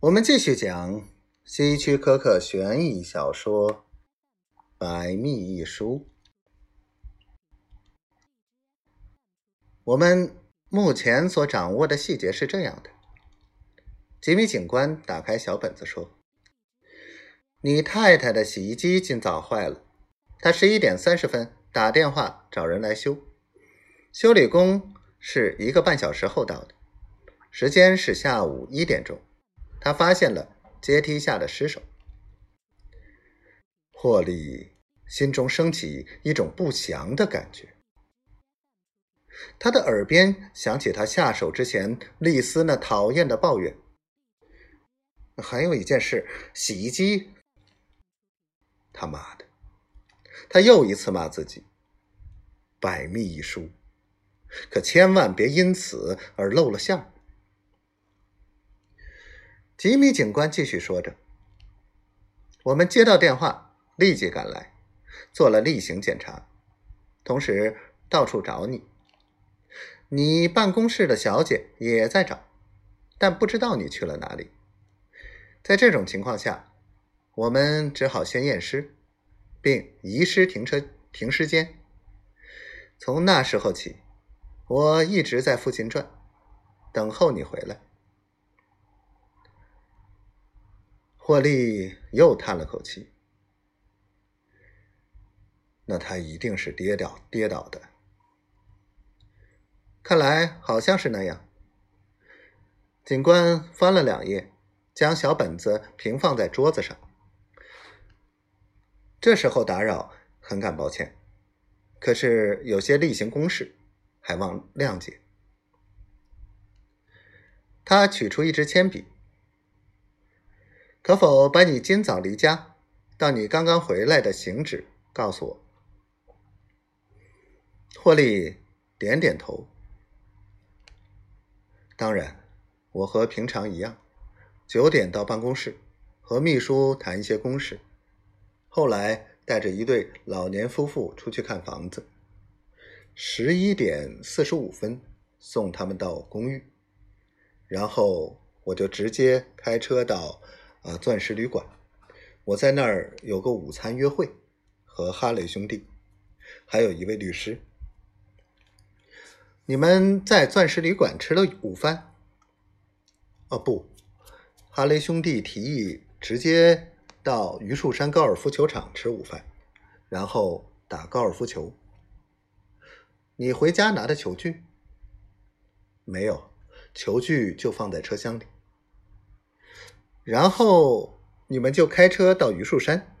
我们继续讲希区柯克悬疑小说《百密一疏》。我们目前所掌握的细节是这样的：吉米警官打开小本子说：“你太太的洗衣机今早坏了，她十一点三十分打电话找人来修，修理工是一个半小时后到的，时间是下午一点钟。”他发现了阶梯下的尸首，霍利心中升起一种不祥的感觉。他的耳边响起他下手之前丽丝那讨厌的抱怨。还有一件事，洗衣机。他妈的！他又一次骂自己。百密一疏，可千万别因此而露了馅儿。吉米警官继续说着：“我们接到电话，立即赶来，做了例行检查，同时到处找你。你办公室的小姐也在找，但不知道你去了哪里。在这种情况下，我们只好先验尸，并移尸停车停尸间。从那时候起，我一直在附近转，等候你回来。”霍利又叹了口气，那他一定是跌倒跌倒的，看来好像是那样。警官翻了两页，将小本子平放在桌子上。这时候打扰，很感抱歉，可是有些例行公事，还望谅解。他取出一支铅笔。可否把你今早离家到你刚刚回来的行止告诉我？霍利点点头。当然，我和平常一样，九点到办公室和秘书谈一些公事，后来带着一对老年夫妇出去看房子，十一点四十五分送他们到公寓，然后我就直接开车到。啊，钻石旅馆，我在那儿有个午餐约会，和哈雷兄弟，还有一位律师。你们在钻石旅馆吃了午饭？哦，不，哈雷兄弟提议直接到榆树山高尔夫球场吃午饭，然后打高尔夫球。你回家拿的球具？没有，球具就放在车厢里。然后你们就开车到榆树山。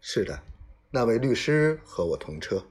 是的，那位律师和我同车。